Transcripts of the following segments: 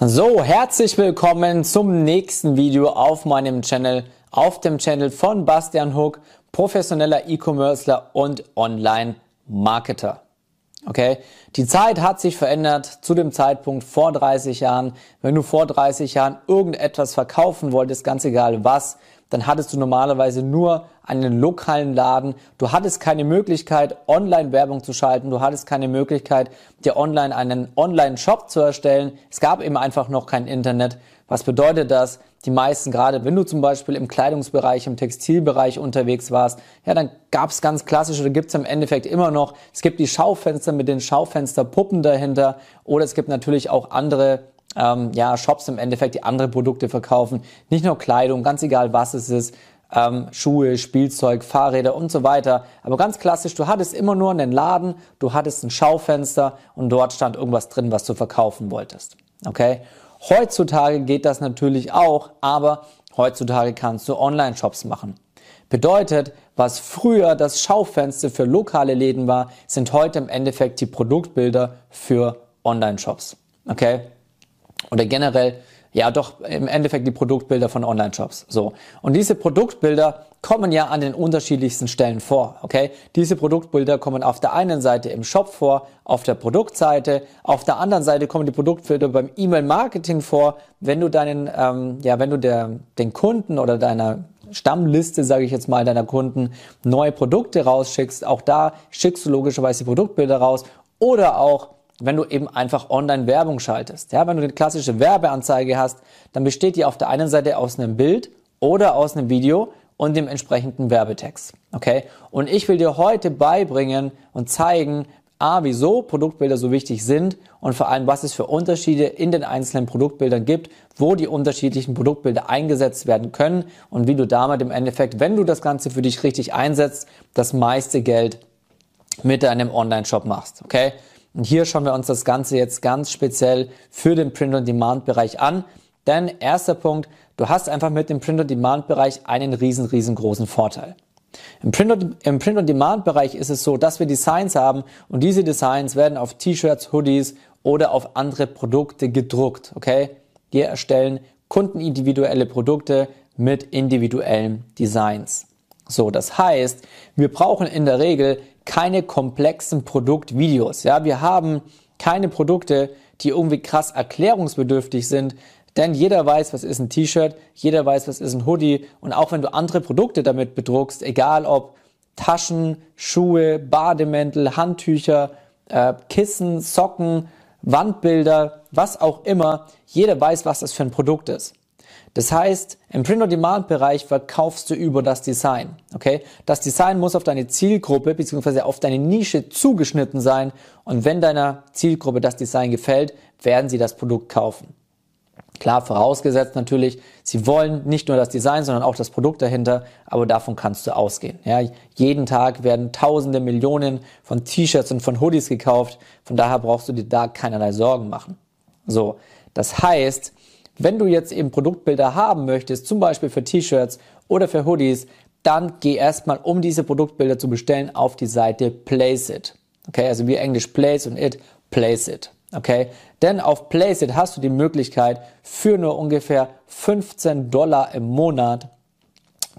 So, herzlich willkommen zum nächsten Video auf meinem Channel, auf dem Channel von Bastian Hook, professioneller E-Commercer und Online-Marketer. Okay, die Zeit hat sich verändert zu dem Zeitpunkt vor 30 Jahren. Wenn du vor 30 Jahren irgendetwas verkaufen wolltest, ganz egal was, dann hattest du normalerweise nur einen lokalen Laden. Du hattest keine Möglichkeit, Online-Werbung zu schalten. Du hattest keine Möglichkeit, dir online einen Online-Shop zu erstellen. Es gab eben einfach noch kein Internet. Was bedeutet das? Die meisten, gerade wenn du zum Beispiel im Kleidungsbereich, im Textilbereich unterwegs warst, ja, dann gab es ganz klassisch oder gibt es im Endeffekt immer noch. Es gibt die Schaufenster mit den Schaufensterpuppen dahinter oder es gibt natürlich auch andere ähm, ja, Shops im Endeffekt, die andere Produkte verkaufen. Nicht nur Kleidung, ganz egal was es ist. Ähm, Schuhe, Spielzeug, Fahrräder und so weiter. Aber ganz klassisch, du hattest immer nur einen Laden, du hattest ein Schaufenster und dort stand irgendwas drin, was du verkaufen wolltest. Okay? Heutzutage geht das natürlich auch, aber heutzutage kannst du Online-Shops machen. Bedeutet, was früher das Schaufenster für lokale Läden war, sind heute im Endeffekt die Produktbilder für Online-Shops. Okay? Oder generell, ja doch im Endeffekt die Produktbilder von Online-Shops. So. Und diese Produktbilder kommen ja an den unterschiedlichsten Stellen vor. Okay? Diese Produktbilder kommen auf der einen Seite im Shop vor, auf der Produktseite, auf der anderen Seite kommen die Produktbilder beim E-Mail-Marketing vor, wenn du deinen, ähm, ja, wenn du der, den Kunden oder deiner Stammliste, sage ich jetzt mal, deiner Kunden neue Produkte rausschickst, auch da schickst du logischerweise Produktbilder raus oder auch wenn du eben einfach Online-Werbung schaltest. Ja, wenn du eine klassische Werbeanzeige hast, dann besteht die auf der einen Seite aus einem Bild oder aus einem Video und dem entsprechenden Werbetext. Okay? Und ich will dir heute beibringen und zeigen, A, wieso Produktbilder so wichtig sind und vor allem, was es für Unterschiede in den einzelnen Produktbildern gibt, wo die unterschiedlichen Produktbilder eingesetzt werden können und wie du damit im Endeffekt, wenn du das Ganze für dich richtig einsetzt, das meiste Geld mit deinem Online-Shop machst. Okay? Und hier schauen wir uns das Ganze jetzt ganz speziell für den Print-on-Demand-Bereich an. Denn erster Punkt, du hast einfach mit dem Print-on-Demand-Bereich einen riesen, riesengroßen Vorteil. Im Print-on-Demand-Bereich ist es so, dass wir Designs haben und diese Designs werden auf T-Shirts, Hoodies oder auf andere Produkte gedruckt. Okay? Wir erstellen kundenindividuelle Produkte mit individuellen Designs. So, das heißt, wir brauchen in der Regel keine komplexen Produktvideos. Ja, wir haben keine Produkte, die irgendwie krass erklärungsbedürftig sind, denn jeder weiß, was ist ein T-Shirt, jeder weiß, was ist ein Hoodie und auch wenn du andere Produkte damit bedruckst, egal ob Taschen, Schuhe, Bademäntel, Handtücher, äh, Kissen, Socken, Wandbilder, was auch immer, jeder weiß, was das für ein Produkt ist. Das heißt, im Print-on-Demand-Bereich verkaufst du über das Design. Okay? Das Design muss auf deine Zielgruppe bzw. auf deine Nische zugeschnitten sein und wenn deiner Zielgruppe das Design gefällt, werden sie das Produkt kaufen. Klar, vorausgesetzt natürlich, sie wollen nicht nur das Design, sondern auch das Produkt dahinter, aber davon kannst du ausgehen. Ja, jeden Tag werden tausende Millionen von T-Shirts und von Hoodies gekauft, von daher brauchst du dir da keinerlei Sorgen machen. So, das heißt, wenn du jetzt eben Produktbilder haben möchtest, zum Beispiel für T-Shirts oder für Hoodies, dann geh erstmal, um diese Produktbilder zu bestellen, auf die Seite Place It. Okay, also wie Englisch Place und It, Place It. Okay, denn auf Place It hast du die Möglichkeit, für nur ungefähr 15 Dollar im Monat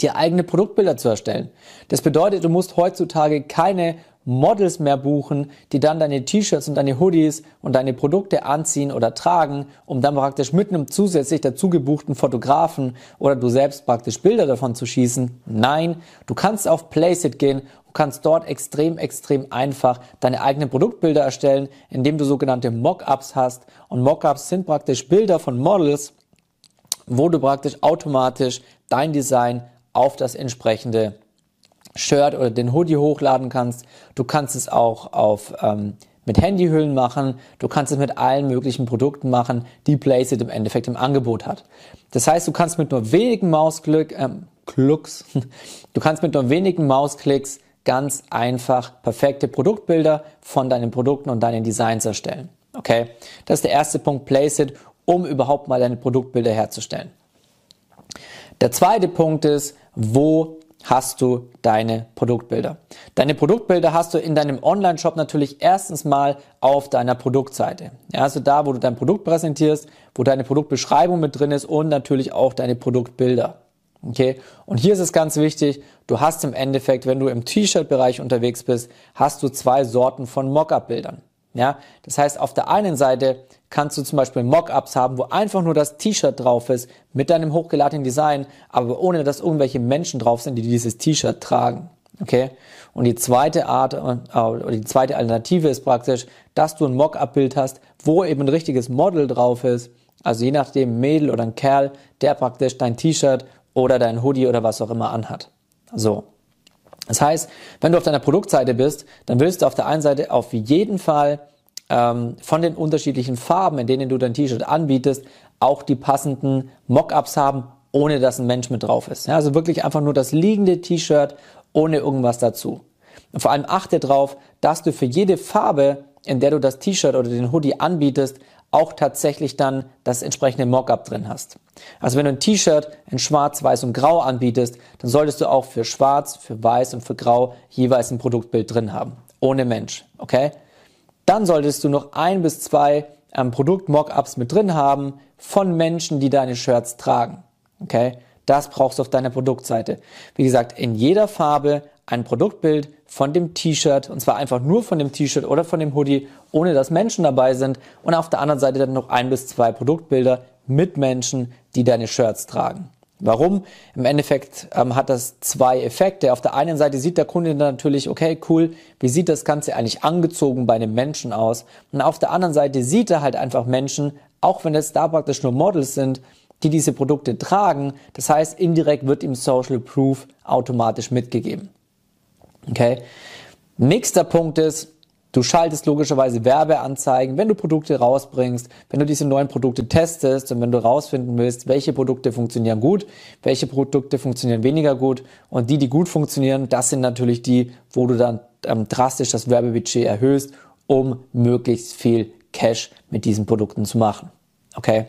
dir eigene Produktbilder zu erstellen. Das bedeutet, du musst heutzutage keine Models mehr buchen, die dann deine T-Shirts und deine Hoodies und deine Produkte anziehen oder tragen, um dann praktisch mit einem zusätzlich dazu gebuchten Fotografen oder du selbst praktisch Bilder davon zu schießen. Nein, du kannst auf Placeit gehen und kannst dort extrem, extrem einfach deine eigenen Produktbilder erstellen, indem du sogenannte Mockups hast. Und Mockups sind praktisch Bilder von Models, wo du praktisch automatisch dein Design auf das entsprechende Shirt oder den Hoodie hochladen kannst. Du kannst es auch auf ähm, mit Handyhüllen machen. Du kannst es mit allen möglichen Produkten machen, die Placeit im Endeffekt im Angebot hat. Das heißt, du kannst mit nur wenigen Mausklick, ähm, Klicks, du kannst mit nur wenigen Mausklicks ganz einfach perfekte Produktbilder von deinen Produkten und deinen Designs erstellen. Okay? Das ist der erste Punkt, Placeit, um überhaupt mal deine Produktbilder herzustellen. Der zweite Punkt ist, wo hast du deine Produktbilder. Deine Produktbilder hast du in deinem Online-Shop natürlich erstens mal auf deiner Produktseite. Ja, also da, wo du dein Produkt präsentierst, wo deine Produktbeschreibung mit drin ist und natürlich auch deine Produktbilder. Okay? Und hier ist es ganz wichtig, du hast im Endeffekt, wenn du im T-Shirt-Bereich unterwegs bist, hast du zwei Sorten von Mockup-Bildern. Ja, das heißt, auf der einen Seite kannst du zum Beispiel Mockups haben, wo einfach nur das T-Shirt drauf ist mit deinem hochgeladenen Design, aber ohne dass irgendwelche Menschen drauf sind, die dieses T-Shirt tragen. Okay? Und die zweite Art äh, oder die zweite Alternative ist praktisch, dass du ein Mockup-Bild hast, wo eben ein richtiges Model drauf ist. Also je nachdem, ein Mädel oder ein Kerl, der praktisch dein T-Shirt oder dein Hoodie oder was auch immer anhat. So. Das heißt, wenn du auf deiner Produktseite bist, dann willst du auf der einen Seite auf jeden Fall ähm, von den unterschiedlichen Farben, in denen du dein T-Shirt anbietest, auch die passenden Mockups haben, ohne dass ein Mensch mit drauf ist. Ja, also wirklich einfach nur das liegende T-Shirt ohne irgendwas dazu. Und vor allem achte darauf, dass du für jede Farbe, in der du das T-Shirt oder den Hoodie anbietest, auch tatsächlich dann das entsprechende Mockup drin hast. Also wenn du ein T-Shirt in schwarz, weiß und grau anbietest, dann solltest du auch für schwarz, für weiß und für grau jeweils ein Produktbild drin haben. Ohne Mensch. Okay? Dann solltest du noch ein bis zwei ähm, Produkt-Mockups mit drin haben von Menschen, die deine Shirts tragen. Okay? Das brauchst du auf deiner Produktseite. Wie gesagt, in jeder Farbe ein Produktbild von dem T-Shirt und zwar einfach nur von dem T-Shirt oder von dem Hoodie, ohne dass Menschen dabei sind und auf der anderen Seite dann noch ein bis zwei Produktbilder mit Menschen, die deine Shirts tragen. Warum? Im Endeffekt ähm, hat das zwei Effekte. Auf der einen Seite sieht der Kunde dann natürlich, okay, cool, wie sieht das Ganze eigentlich angezogen bei einem Menschen aus? Und auf der anderen Seite sieht er halt einfach Menschen, auch wenn es da praktisch nur Models sind, die diese Produkte tragen. Das heißt, indirekt wird ihm Social Proof automatisch mitgegeben. Okay? Nächster Punkt ist, du schaltest logischerweise Werbeanzeigen, wenn du Produkte rausbringst, wenn du diese neuen Produkte testest und wenn du rausfinden willst, welche Produkte funktionieren gut, welche Produkte funktionieren weniger gut und die, die gut funktionieren, das sind natürlich die, wo du dann ähm, drastisch das Werbebudget erhöhst, um möglichst viel Cash mit diesen Produkten zu machen. Okay?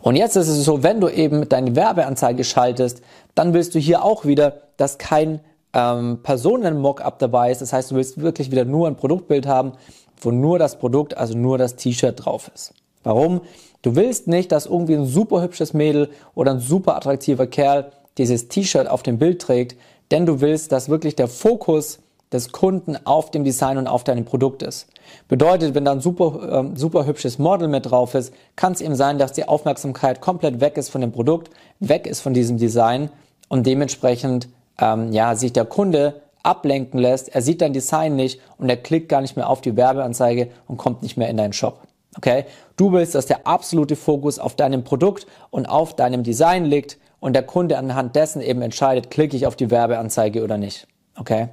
Und jetzt ist es so, wenn du eben deine Werbeanzeige schaltest, dann willst du hier auch wieder, dass kein ähm, Personen-Mockup dabei ist. Das heißt, du willst wirklich wieder nur ein Produktbild haben, wo nur das Produkt, also nur das T-Shirt drauf ist. Warum? Du willst nicht, dass irgendwie ein super hübsches Mädel oder ein super attraktiver Kerl dieses T-Shirt auf dem Bild trägt, denn du willst, dass wirklich der Fokus des Kunden auf dem Design und auf deinem Produkt ist. Bedeutet, wenn da ein super, ähm, super hübsches Model mit drauf ist, kann es eben sein, dass die Aufmerksamkeit komplett weg ist von dem Produkt, weg ist von diesem Design und dementsprechend ähm, ja, sich der Kunde ablenken lässt, er sieht dein Design nicht und er klickt gar nicht mehr auf die Werbeanzeige und kommt nicht mehr in deinen Shop. Okay? Du willst, dass der absolute Fokus auf deinem Produkt und auf deinem Design liegt und der Kunde anhand dessen eben entscheidet, klicke ich auf die Werbeanzeige oder nicht. Okay?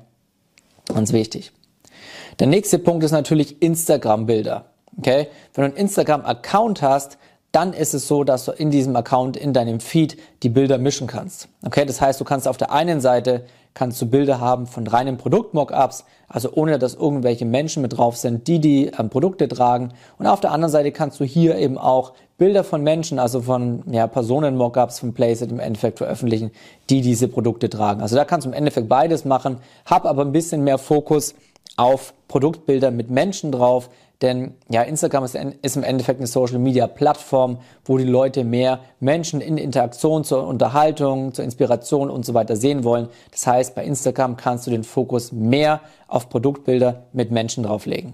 Ganz wichtig. Der nächste Punkt ist natürlich Instagram-Bilder. Okay? Wenn du einen Instagram-Account hast, dann ist es so, dass du in diesem Account, in deinem Feed die Bilder mischen kannst. Okay, das heißt, du kannst auf der einen Seite kannst du Bilder haben von reinen Produkt-Mockups, also ohne dass irgendwelche Menschen mit drauf sind, die die ähm, Produkte tragen. Und auf der anderen Seite kannst du hier eben auch Bilder von Menschen, also von ja, Personen-Mockups von Placeit im Endeffekt veröffentlichen, die diese Produkte tragen. Also da kannst du im Endeffekt beides machen, hab aber ein bisschen mehr Fokus auf Produktbilder mit Menschen drauf, denn ja, Instagram ist, ist, im Endeffekt eine Social Media Plattform, wo die Leute mehr Menschen in Interaktion zur Unterhaltung, zur Inspiration und so weiter sehen wollen. Das heißt, bei Instagram kannst du den Fokus mehr auf Produktbilder mit Menschen drauflegen.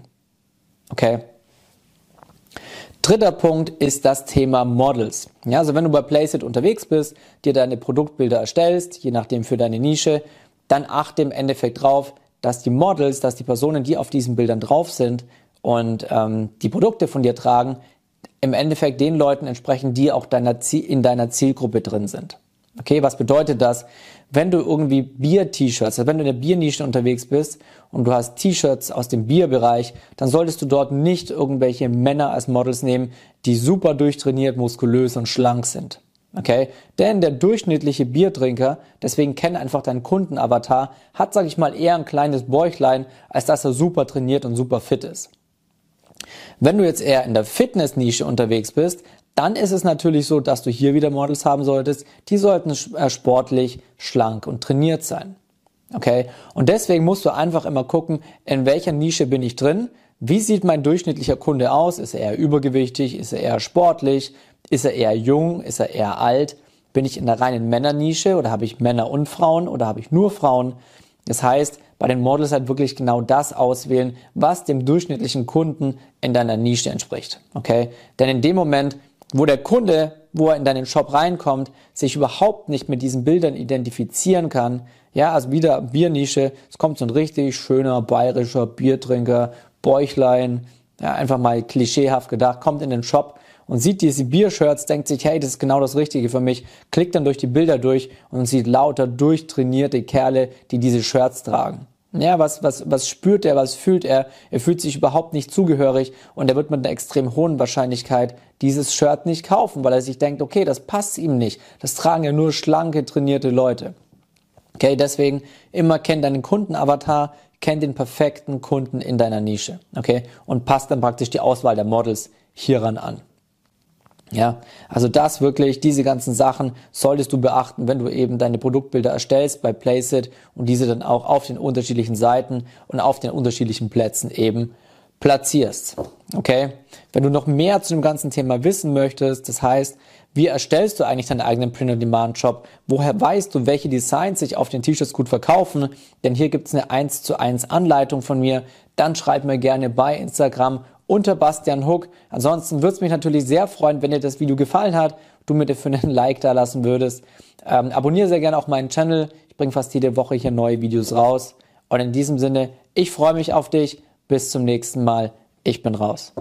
Okay? Dritter Punkt ist das Thema Models. Ja, also wenn du bei Placeit unterwegs bist, dir deine Produktbilder erstellst, je nachdem für deine Nische, dann achte im Endeffekt drauf, dass die Models, dass die Personen, die auf diesen Bildern drauf sind, und ähm, die Produkte von dir tragen, im Endeffekt den Leuten entsprechen, die auch deiner in deiner Zielgruppe drin sind. Okay, was bedeutet das? Wenn du irgendwie Bier-T-Shirts, also wenn du in der Biernische unterwegs bist und du hast T-Shirts aus dem Bierbereich, dann solltest du dort nicht irgendwelche Männer als Models nehmen, die super durchtrainiert, muskulös und schlank sind. Okay? Denn der durchschnittliche Biertrinker, deswegen kenn einfach deinen Kundenavatar, hat, sag ich mal, eher ein kleines Bäuchlein, als dass er super trainiert und super fit ist. Wenn du jetzt eher in der Fitness-Nische unterwegs bist, dann ist es natürlich so, dass du hier wieder Models haben solltest, die sollten äh, sportlich, schlank und trainiert sein. Okay? Und deswegen musst du einfach immer gucken, in welcher Nische bin ich drin? Wie sieht mein durchschnittlicher Kunde aus? Ist er eher übergewichtig? Ist er eher sportlich? Ist er eher jung? Ist er eher alt? Bin ich in der reinen Männernische oder habe ich Männer und Frauen oder habe ich nur Frauen? Das heißt, bei den Models halt wirklich genau das auswählen, was dem durchschnittlichen Kunden in deiner Nische entspricht. Okay? Denn in dem Moment, wo der Kunde, wo er in deinen Shop reinkommt, sich überhaupt nicht mit diesen Bildern identifizieren kann, ja, also wieder Biernische, es kommt so ein richtig schöner bayerischer Biertrinker, Bäuchlein, ja, einfach mal klischeehaft gedacht, kommt in den Shop und sieht diese Biershirts, denkt sich, hey, das ist genau das Richtige für mich, klickt dann durch die Bilder durch und sieht lauter durchtrainierte Kerle, die diese Shirts tragen. Ja, was, was, was spürt er, was fühlt er? Er fühlt sich überhaupt nicht zugehörig und er wird mit einer extrem hohen Wahrscheinlichkeit dieses Shirt nicht kaufen, weil er sich denkt, okay, das passt ihm nicht. Das tragen ja nur schlanke, trainierte Leute. Okay, deswegen immer kenn deinen Kundenavatar, kenn den perfekten Kunden in deiner Nische. Okay, und passt dann praktisch die Auswahl der Models hieran an. Ja, also das wirklich, diese ganzen Sachen solltest du beachten, wenn du eben deine Produktbilder erstellst bei Placeit und diese dann auch auf den unterschiedlichen Seiten und auf den unterschiedlichen Plätzen eben platzierst. Okay? Wenn du noch mehr zu dem ganzen Thema wissen möchtest, das heißt, wie erstellst du eigentlich deinen eigenen Print-on-Demand-Shop? Woher weißt du, welche Designs sich auf den T-Shirts gut verkaufen? Denn hier gibt es eine 1 zu 1 Anleitung von mir. Dann schreib mir gerne bei Instagram unter Bastian Hook. Ansonsten würde es mich natürlich sehr freuen, wenn dir das Video gefallen hat, du mir dafür einen Like da lassen würdest. Ähm, abonniere sehr gerne auch meinen Channel. Ich bringe fast jede Woche hier neue Videos raus. Und in diesem Sinne, ich freue mich auf dich. Bis zum nächsten Mal. Ich bin raus.